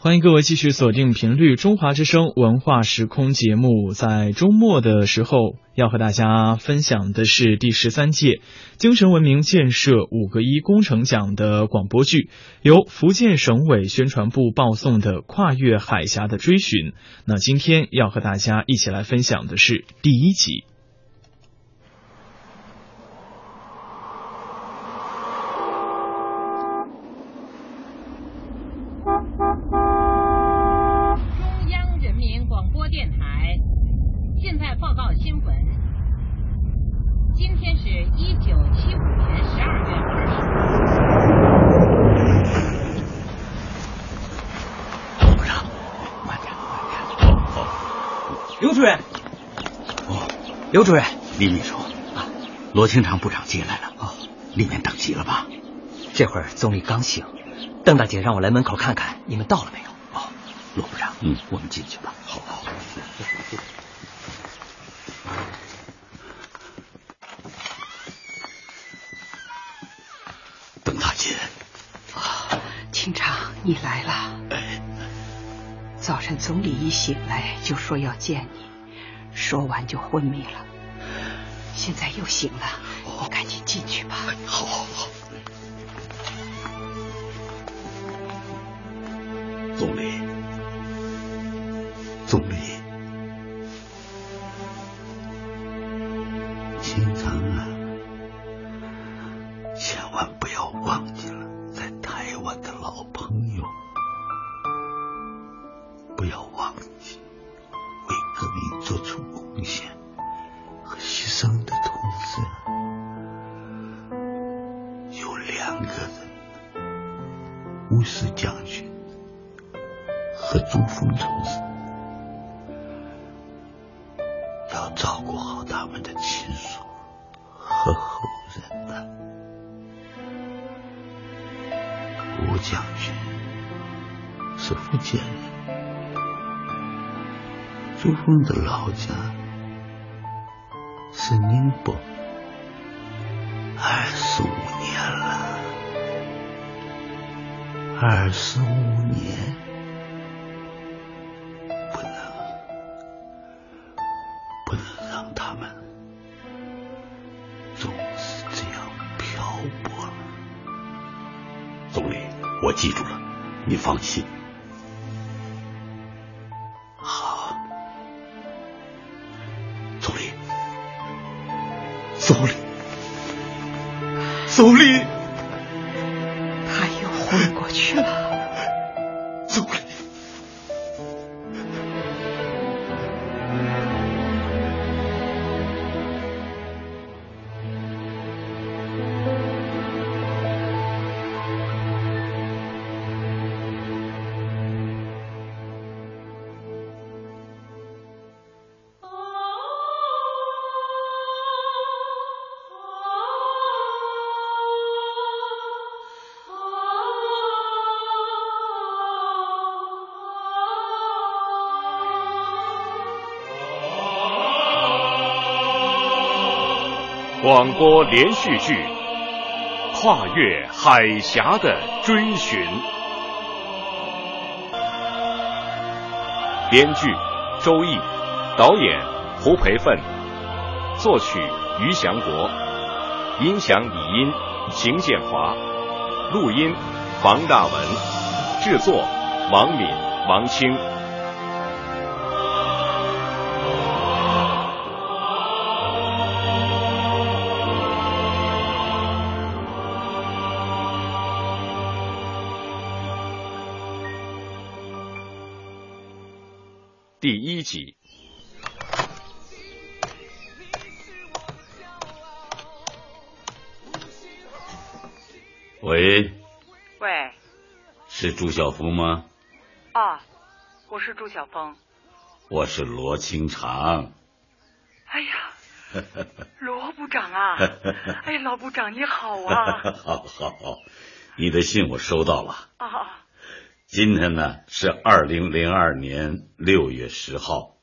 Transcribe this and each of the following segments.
欢迎各位继续锁定频率中华之声文化时空节目。在周末的时候，要和大家分享的是第十三届精神文明建设五个一工程奖的广播剧，由福建省委宣传部报送的《跨越海峡的追寻》。那今天要和大家一起来分享的是第一集。刘主任，李秘书，啊，罗清长部长进来了。哦，里面等急了吧？这会儿总理刚醒，邓大姐让我来门口看看你们到了没有。哦，罗部长，嗯，我们进去吧。好好。邓大姐，啊，清长，你来了。哎，早晨总理一醒来就说要见你。说完就昏迷了，现在又醒了，和朱峰同志，要照顾好他们的亲属。和后人呐。吴将军是福建人，朱峰的老家。是宁波，二十五年了，二十五年，我记住了，你放心。好。总理，总理，他广播连续剧《跨越海峡的追寻》，编剧周毅，导演胡培奋，作曲于祥国，音响李音邢建华，录音房大文，制作王敏、王清。喂。喂。是朱晓峰吗？啊，我是朱晓峰。我是罗清长。哎呀，罗部长啊！哎，老部长你好啊！好好好，你的信我收到了。啊。今天呢是二零零二年六月十号，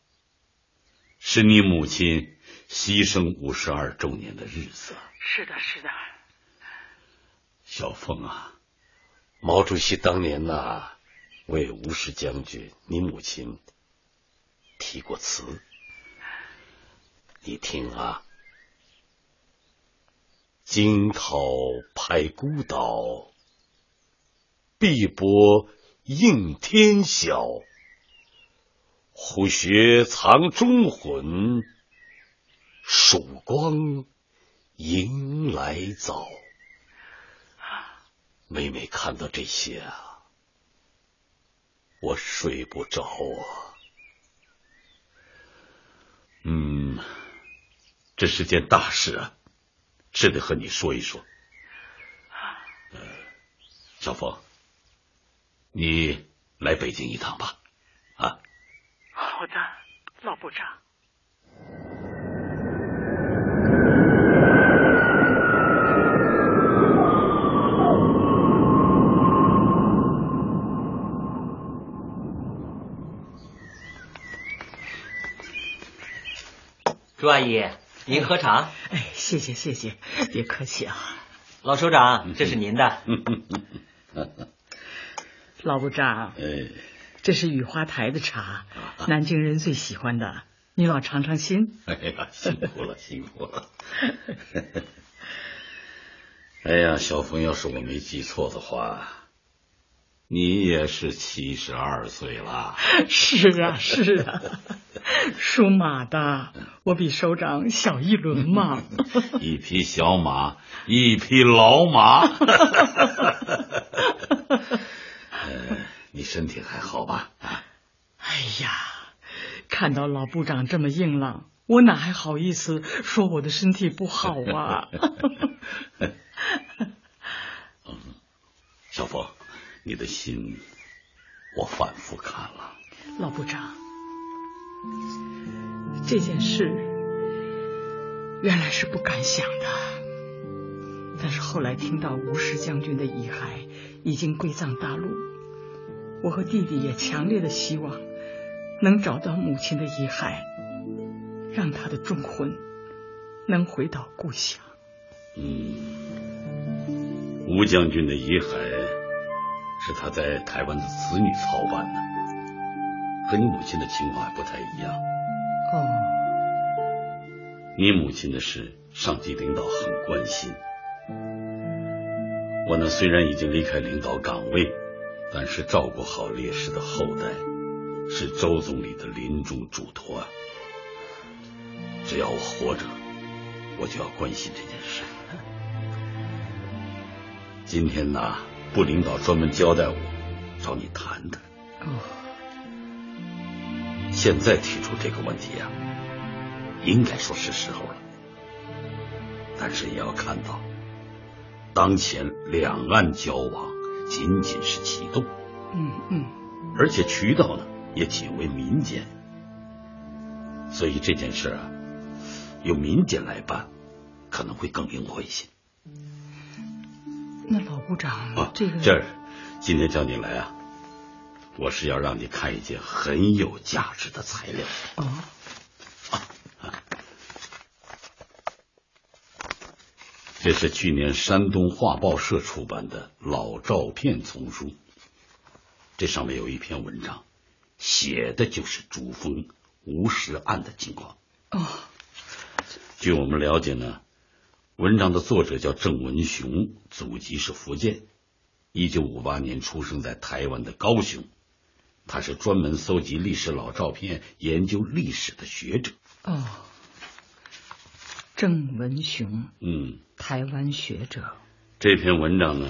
是你母亲牺牲五十二周年的日子。是的，是的。小凤啊，毛主席当年呐为吴氏将军，你母亲题过词，你听啊。惊涛拍孤岛，碧波映天晓。虎穴藏忠魂，曙光迎来早。每每看到这些啊，我睡不着啊。嗯，这是件大事啊。是得和你说一说，呃，小峰，你来北京一趟吧，啊。好的，老部长。朱阿姨。您喝茶，哎，谢谢谢谢，别客气啊。老首长，这是您的。老部长，哎，这是雨花台的茶，南京人最喜欢的，你老尝尝新。哎呀，辛苦了，辛苦了。哎呀，小峰，要是我没记错的话。你也是七十二岁了，是啊是啊，属马的，我比首长小一轮嘛。一匹小马，一匹老马。你身体还好吧？哎呀，看到老部长这么硬朗，我哪还好意思说我的身体不好啊？小峰。你的心，我反复看了。老部长，这件事原来是不敢想的，但是后来听到吴石将军的遗骸已经归葬大陆，我和弟弟也强烈的希望能找到母亲的遗骸，让他的忠魂能回到故乡。嗯，吴将军的遗骸。是他在台湾的子女操办的，和你母亲的情况还不太一样。哦，你母亲的事，上级领导很关心。我呢，虽然已经离开领导岗位，但是照顾好烈士的后代，是周总理的临终嘱托啊。只要我活着，我就要关心这件事。今天呢？部领导专门交代我找你谈谈。哦，现在提出这个问题呀，应该说是时候了。但是也要看到，当前两岸交往仅仅是启动，嗯嗯，而且渠道呢也仅为民间，所以这件事啊，由民间来办可能会更灵活一些。那老部长，啊这个这儿，今天叫你来啊，我是要让你看一件很有价值的材料。哦，这是去年山东画报社出版的老照片丛书，这上面有一篇文章，写的就是主峰吴石案的情况。哦，据我们了解呢。文章的作者叫郑文雄，祖籍是福建，一九五八年出生在台湾的高雄。他是专门搜集历史老照片、研究历史的学者。哦，郑文雄，嗯，台湾学者。这篇文章呢，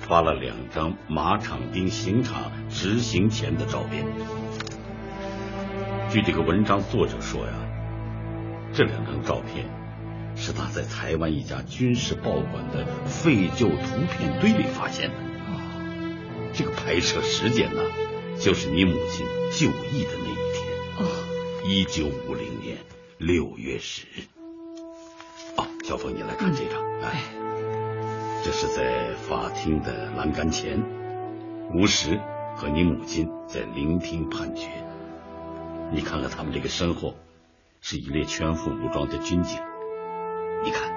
发了两张马场兵刑场执行前的照片。据这个文章作者说呀，这两张照片。是他在台湾一家军事报馆的废旧图片堆里发现的。这个拍摄时间呢，就是你母亲就义的那一天。哦，一九五零年六月十日。小峰，你来看这张。哎，这是在法庭的栏杆前，吴石和你母亲在聆听判决。你看看他们这个身后，是一列全副武装的军警。你看，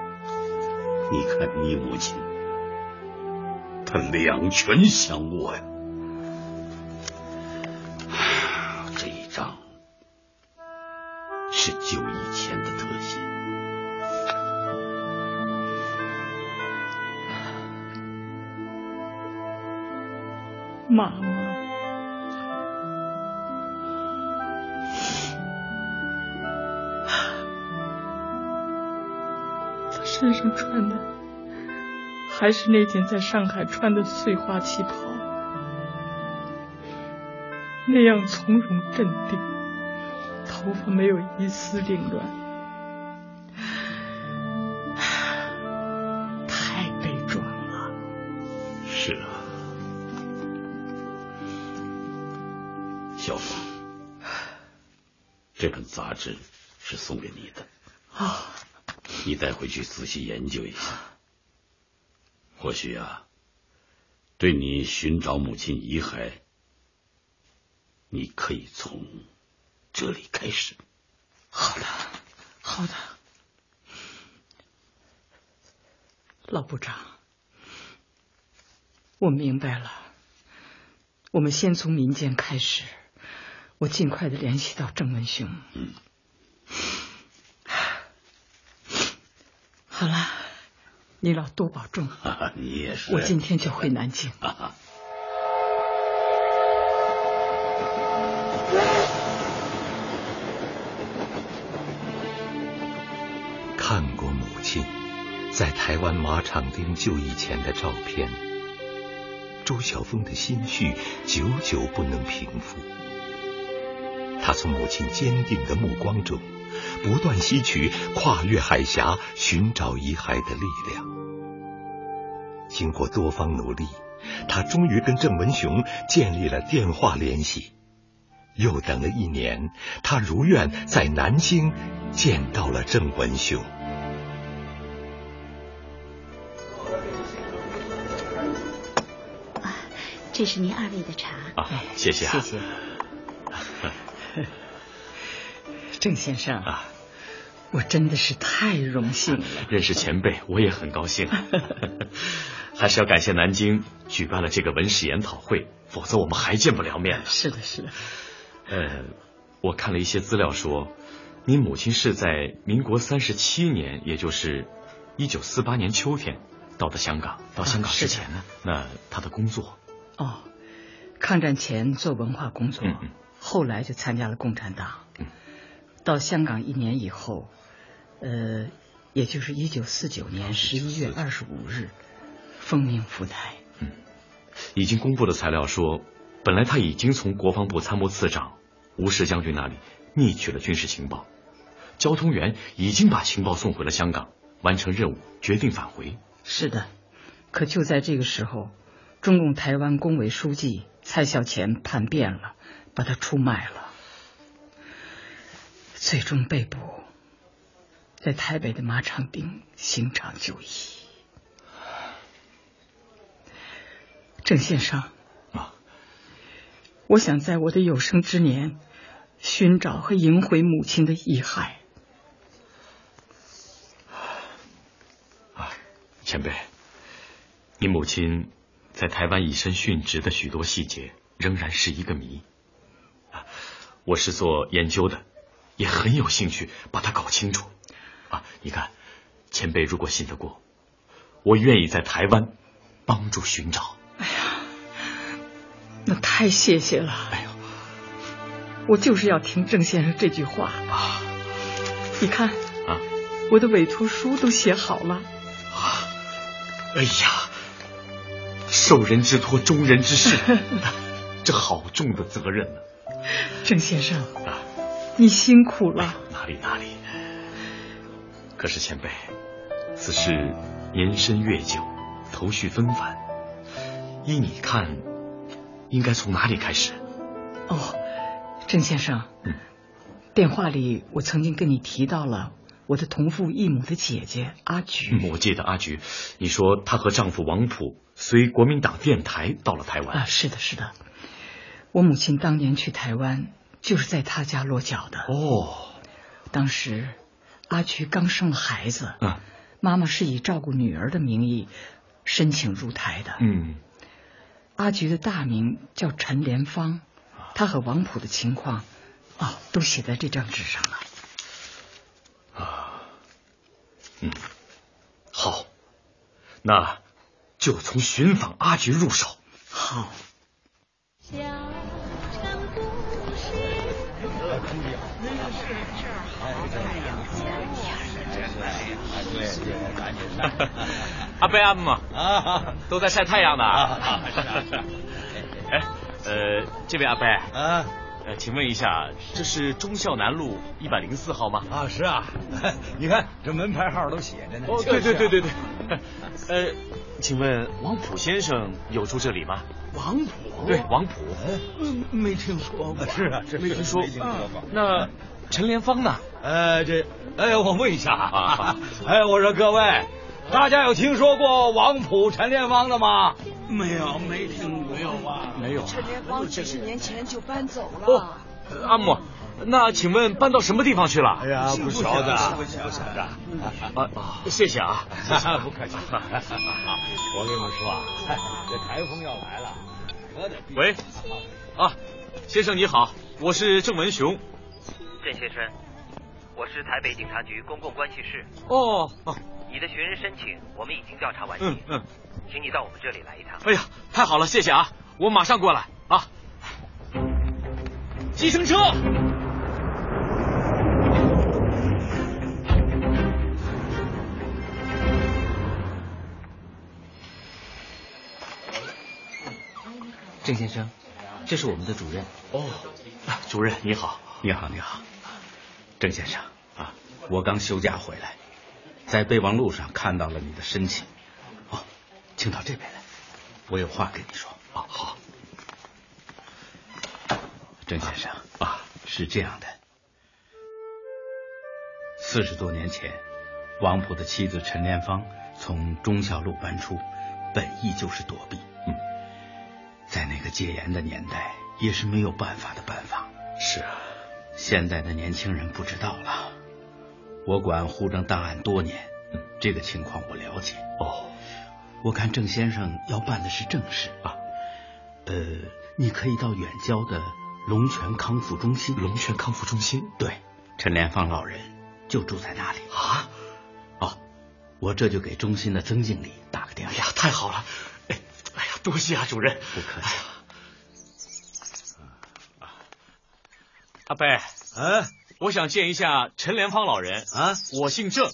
你看你母亲，他两拳相握呀。这一张是九一。妈妈，他身上穿的还是那天在上海穿的碎花旗袍，那样从容镇定，头发没有一丝凌乱，这本杂志是送给你的，啊，你带回去仔细研究一下。或许啊，对你寻找母亲遗骸，你可以从这里开始。好的，好的，老部长，我明白了。我们先从民间开始。我尽快的联系到郑文雄。嗯，好了，你老多保重。你也是。我今天就回南京。看过母亲在台湾马场町就义前的照片，周晓峰的心绪久久不能平复。他从母亲坚定的目光中，不断吸取跨越海峡寻找遗骸的力量。经过多方努力，他终于跟郑文雄建立了电话联系。又等了一年，他如愿在南京见到了郑文雄。啊，这是您二位的茶。啊，谢谢啊，谢谢。郑先生啊，我真的是太荣幸了。认识前辈，我也很高兴。还是要感谢南京举办了这个文史研讨会，否则我们还见不了面了。是的，是的。呃，我看了一些资料说，你母亲是在民国三十七年，也就是一九四八年秋天到的香港。到香港之前呢，那她的工作？哦，抗战前做文化工作，嗯嗯，后来就参加了共产党。嗯。到香港一年以后，呃，也就是一九四九年十一月二十五日，奉命赴台。嗯，已经公布的材料说，本来他已经从国防部参谋次长吴石将军那里密取了军事情报，交通员已经把情报送回了香港，完成任务，决定返回。是的，可就在这个时候，中共台湾工委书记蔡孝乾叛变了，把他出卖了。最终被捕，在台北的马场町刑场就义。郑先生，啊，我想在我的有生之年寻找和赢回母亲的遗骸。啊，前辈，你母亲在台湾以身殉职的许多细节仍然是一个谜。啊，我是做研究的。也很有兴趣把它搞清楚，啊！你看，前辈如果信得过，我愿意在台湾帮助寻找。哎呀，那太谢谢了！哎呦，我就是要听郑先生这句话啊！你看啊，我的委托书都写好了啊！哎呀，受人之托，忠人之事，这好重的责任呢！郑先生啊。你辛苦了，哪里哪里。可是前辈，此事年深月久，头绪纷繁，依你看，应该从哪里开始？哦，郑先生，嗯，电话里我曾经跟你提到了我的同父异母的姐姐阿菊。我记得阿菊，你说她和丈夫王普随国民党电台到了台湾。啊，是的，是的。我母亲当年去台湾。就是在他家落脚的哦。当时阿菊刚生了孩子，嗯，妈妈是以照顾女儿的名义申请入台的。嗯，阿菊的大名叫陈莲芳，她和王普的情况啊都写在这张纸上了。啊嗯，好，那就从寻访阿菊入手。好。阿贝阿姆啊，都在晒太阳呢。哎，呃，这位阿贝啊，呃，请问一下，这是忠孝南路一百零四号吗？啊，是啊，你看这门牌号都写着呢。哦，对对对对对。呃，请问王普先生有住这里吗？王普？对，王普。嗯，没听说过。是啊，没听说。那陈连芳呢？呃，这，哎，我问一下啊，哎，我说各位，大家有听说过王普、陈连芳的吗？没有，没听过，没有吧？没有。陈连芳几十年前就搬走了。哦，阿木，那请问搬到什么地方去了？哎呀，不晓得，不晓得。啊，谢谢啊，不客气。我跟你们说啊，这台风要来了，可得。喂，啊，先生你好，我是郑文雄。郑先生，我是台北警察局公共关系室。哦哦，你的寻人申请我们已经调查完毕。嗯嗯，请你到我们这里来一趟。哎呀，太好了，谢谢啊，我马上过来啊。计程车。郑先生，这是我们的主任。哦，主任你好，你好你好，郑先生啊，我刚休假回来，在备忘录上看到了你的申请。哦，请到这边来，我有话跟你说。哦，好。郑先生啊，是这样的，四十多年前，王普的妻子陈莲芳从忠孝路搬出，本意就是躲避。嗯，在那个戒严的年代，也是没有办法的办法。是啊，现在的年轻人不知道了。我管户政档案多年，这个情况我了解。哦，我看郑先生要办的是正事啊。呃，你可以到远郊的龙泉康复中心。龙泉康复中心，对，陈连芳老人就住在那里啊。哦，我这就给中心的曾经理打个电话。哎呀，太好了！哎，哎呀，多谢啊，主任。不客气。阿贝，嗯，我想见一下陈莲芳老人啊。我姓郑，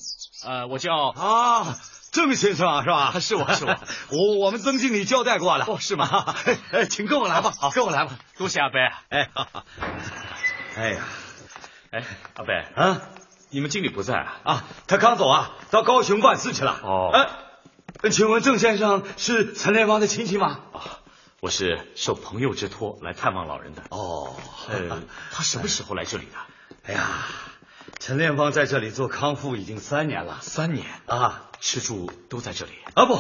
呃，我叫啊，郑先生啊是吧？是 我是我，我 我们曾经理交代过了。哦，是吗？哎，请跟我来吧，好，跟我来吧。多谢阿伯。哎，哎呀，哎，阿伯啊，你们经理不在啊？啊，他刚走啊，到高雄办事去了。哦，哎，请问郑先生是陈莲芳的亲戚吗？啊。我是受朋友之托来探望老人的。哦，呃，他什么时候来这里的？哎呀，陈连芳在这里做康复已经三年了。三年啊，吃住都在这里啊？不，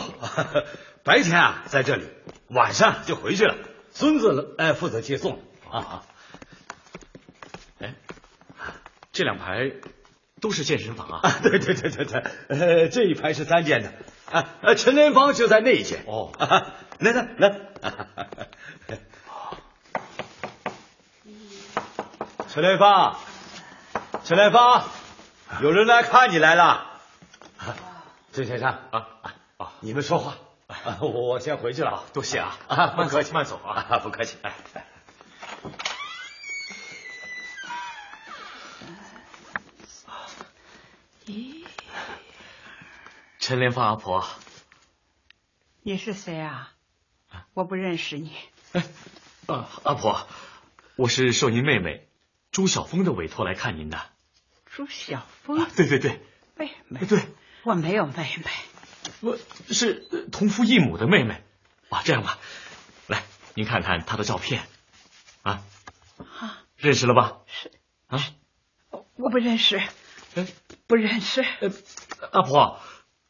白天啊在这里，晚上就回去了。孙子哎负责接送啊。哎，这两排都是健身房啊？啊，对对对对对，呃，这一排是三间的。啊，呃，陈连芳就在那一间。哦，来来来。陈连芳，陈连芳，有人来看你来了。郑先生啊啊，你们说话，我我先回去了啊。多谢啊啊，不客气，慢走啊，不客气。哎，咦，陈连芳阿婆，你是谁啊？我不认识你。哎，啊，阿婆，我是受您妹妹朱晓峰的委托来看您的。朱晓峰？对对对，妹妹。对，我没有妹妹。我是同父异母的妹妹。啊，这样吧，来，您看看她的照片。啊。啊。认识了吧？是。啊。我不认识。哎，不认识。呃，阿婆，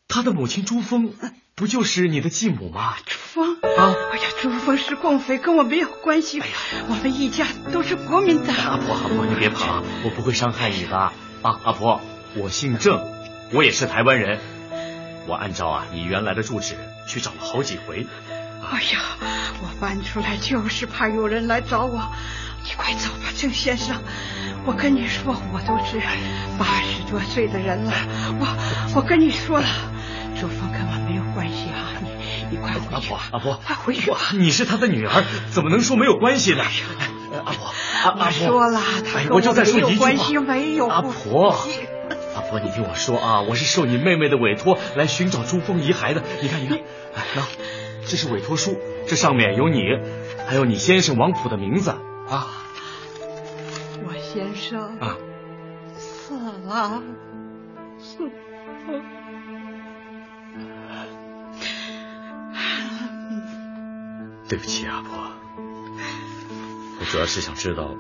她的母亲朱峰。不就是你的继母吗？朱峰啊！哎呀，朱峰是共匪，跟我没有关系。哎呀，我们一家都是国民党。阿婆，阿婆，你别怕，我不会伤害你的。啊，阿婆，我姓郑，我也是台湾人。我按照啊你原来的住址去找了好几回。哎呀，我搬出来就是怕有人来找我。你快走吧，郑先生，我跟你说，我都是八十多岁的人了，我我跟你说了，朱峰跟我没有关系啊，你你快回去，阿婆，快回去，你是他的女儿，怎么能说没有关系呢？阿婆，阿阿婆，说了，他我就在说一句话，没有阿婆，阿婆，你听我说啊，我是受你妹妹的委托来寻找珠峰遗骸的，你看，你看，哎，那这是委托书，这上面有你，还有你先生王普的名字啊。我先生啊，死了，死了。对不起，阿婆，我主要是想知道，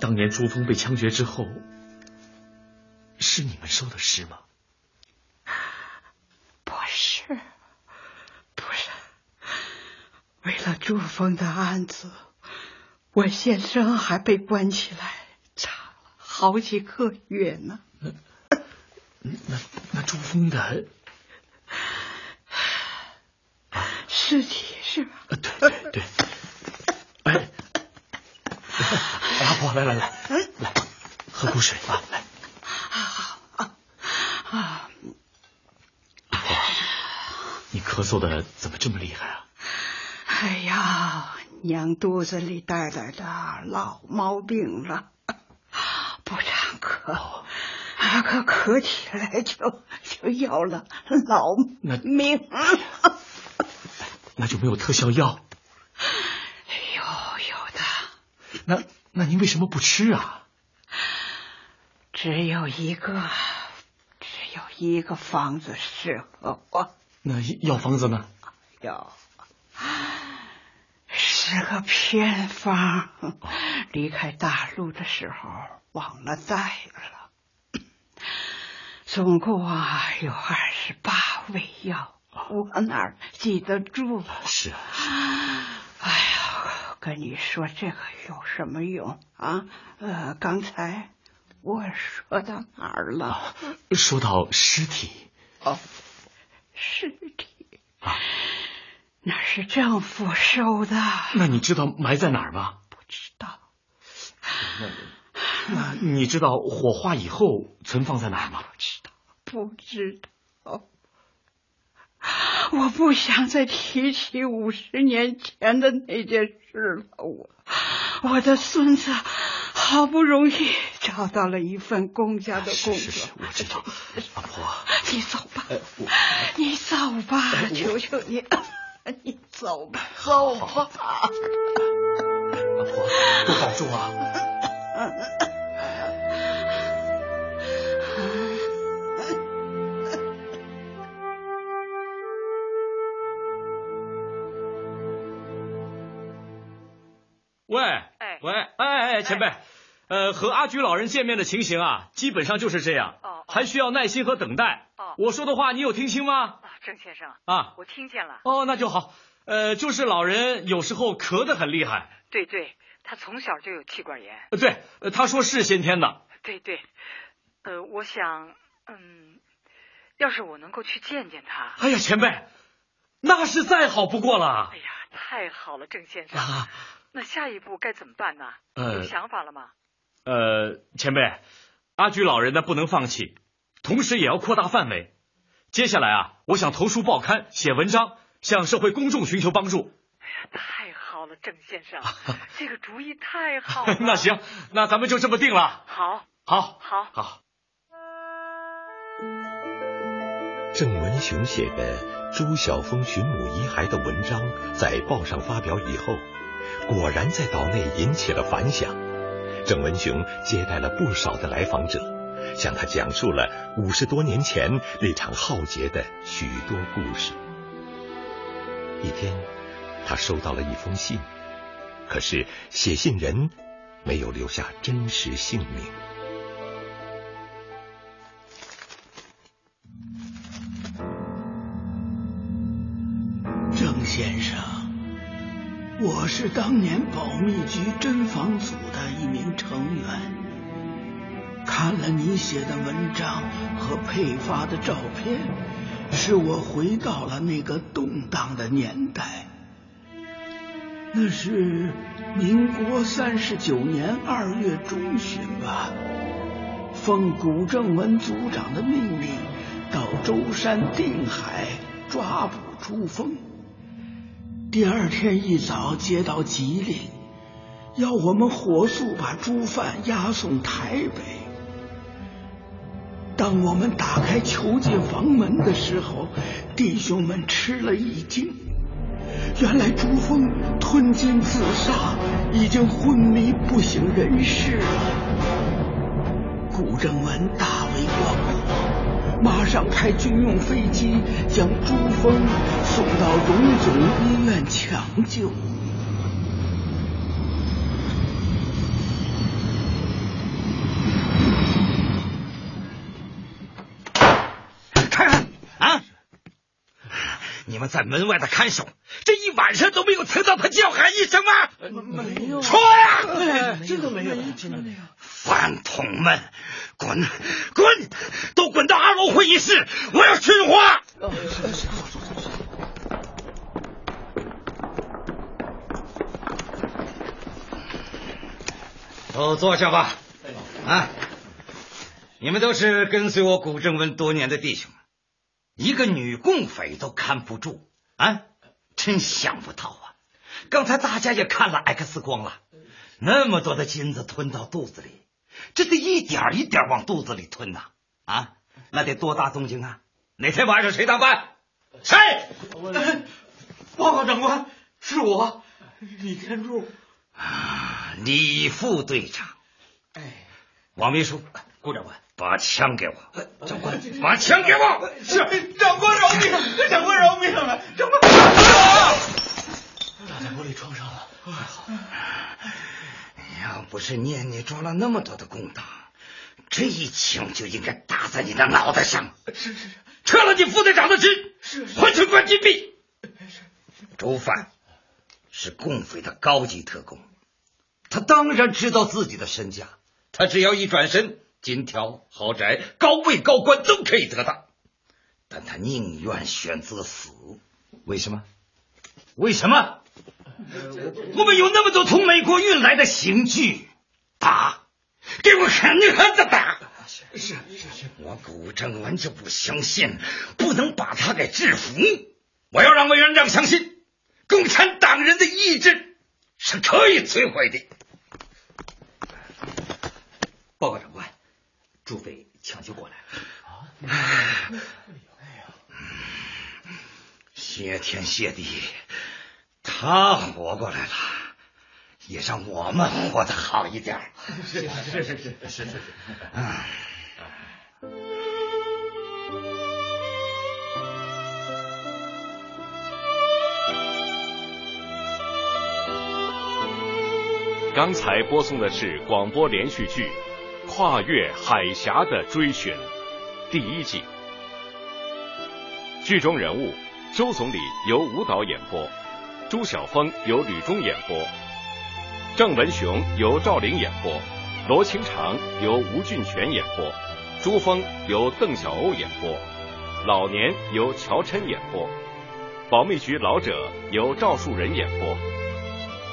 当年朱峰被枪决之后，是你们收的尸吗？不是，不是，为了朱峰的案子，我先生还被关起来查了好几个月呢。那那那珠峰的尸体是吧？对对对。哎，来来来，来喝口水啊，来。好啊啊！阿婆，你咳嗽的怎么这么厉害啊？哎呀，娘肚子里带来的老毛病了，不常咳，啊，可咳起来就就要了老命。那就没有特效药？有有的。那那您为什么不吃啊？只有一个，只有一个方子适合我。那药方子呢？药是个偏方，离开大陆的时候忘了带了。总共啊有二十八味药。我哪记得住？是啊，哎呀，跟你说这个有什么用啊？呃，刚才我说到哪儿了？说到尸体。哦，尸体啊，那是政府收的。那你知道埋在哪儿吗？不知道。那那你知道火化以后存放在哪儿吗？不知道，不知道。我不想再提起五十年前的那件事了。我，我的孙子好不容易找到了一份公家的工作。是是，我知道。老婆，你走吧，你走吧，求求你，你走吧，走吧。老婆，多保重啊。喂，哎喂，哎哎，前辈，呃，和阿菊老人见面的情形啊，基本上就是这样，哦，还需要耐心和等待。哦，我说的话你有听清吗？啊，郑先生，啊，我听见了。哦，那就好。呃，就是老人有时候咳得很厉害。对对，他从小就有气管炎。呃，对，呃，他说是先天的。对对，呃，我想，嗯，要是我能够去见见他。哎呀，前辈，那是再好不过了。哎呀，太好了，郑先生。啊那下一步该怎么办呢？呃有想法了吗？呃，前辈，阿菊老人呢不能放弃，同时也要扩大范围。接下来啊，我想投书报刊、写文章，向社会公众寻求帮助。哎呀，太好了，郑先生，这个主意太好了。那行，那咱们就这么定了。好，好，好，好。郑文雄写的朱晓峰寻母遗骸的文章在报上发表以后，果然在岛内引起了反响。郑文雄接待了不少的来访者，向他讲述了五十多年前那场浩劫的许多故事。一天，他收到了一封信，可是写信人没有留下真实姓名。我是当年保密局侦防组的一名成员。看了你写的文章和配发的照片，使我回到了那个动荡的年代。那是民国三十九年二月中旬吧。奉古正文组长的命令，到舟山定海抓捕朱峰。第二天一早接到急令，要我们火速把朱犯押送台北。当我们打开囚禁房门的时候，弟兄们吃了一惊。原来朱峰吞金自杀，已经昏迷不省人事了。古正文大为光火，马上派军用飞机将朱峰送到荣总医院抢救。你们在门外的看守，这一晚上都没有听到他叫喊一声吗？没有，说呀！真的没有，真的没有。饭桶们，滚滚，都滚到二楼会议室，我要训话。都坐下吧。啊，你们都是跟随我古正文多年的弟兄。一个女共匪都看不住啊！真想不到啊！刚才大家也看了 X 光了，那么多的金子吞到肚子里，这得一点一点往肚子里吞呐！啊，那得多大动静啊！哪天晚上谁当班？谁？报告长官，是我，李天柱。啊，李副队长。哎，王秘书，顾长官。把枪给我，长官！把枪给我！是长官饶命！长官饶命！长官！打在玻璃窗上了，还好。要不是念你抓了那么多的公党，这一枪就应该打在你的脑袋上。是是是，撤了你副队长的职，是换成关禁闭。是。周范是共匪的高级特工，他当然知道自己的身价，他只要一转身。金条、豪宅、高位、高官都可以得到，但他宁愿选择死。为什么？为什么？我们有那么多从美国运来的刑具，打，给我狠狠的打！是是是，我古正文就不相信，不能把他给制服。我要让委员长相信，共产党人的意志是可以摧毁的。报告长官。朱匪抢救过来了啊！谢天谢地，他活过来了，也让我们活得好一点。是是是是是是是。啊！刚才播送的是广播连续剧。跨越海峡的追寻，第一季。剧中人物：周总理由吴导演播，朱晓峰由吕中演播，郑文雄由赵玲演播，罗清长由吴俊全演播，朱峰由邓小欧演播，老年由乔琛演播，保密局老者由赵树人演播，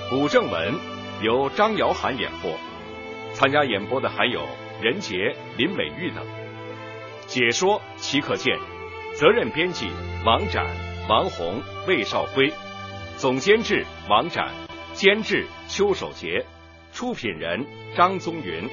古正文由张瑶涵演播。参加演播的还有任杰、林美玉等。解说齐可健，责任编辑王展、王红、魏少辉，总监制王展，监制邱守杰，出品人张宗云。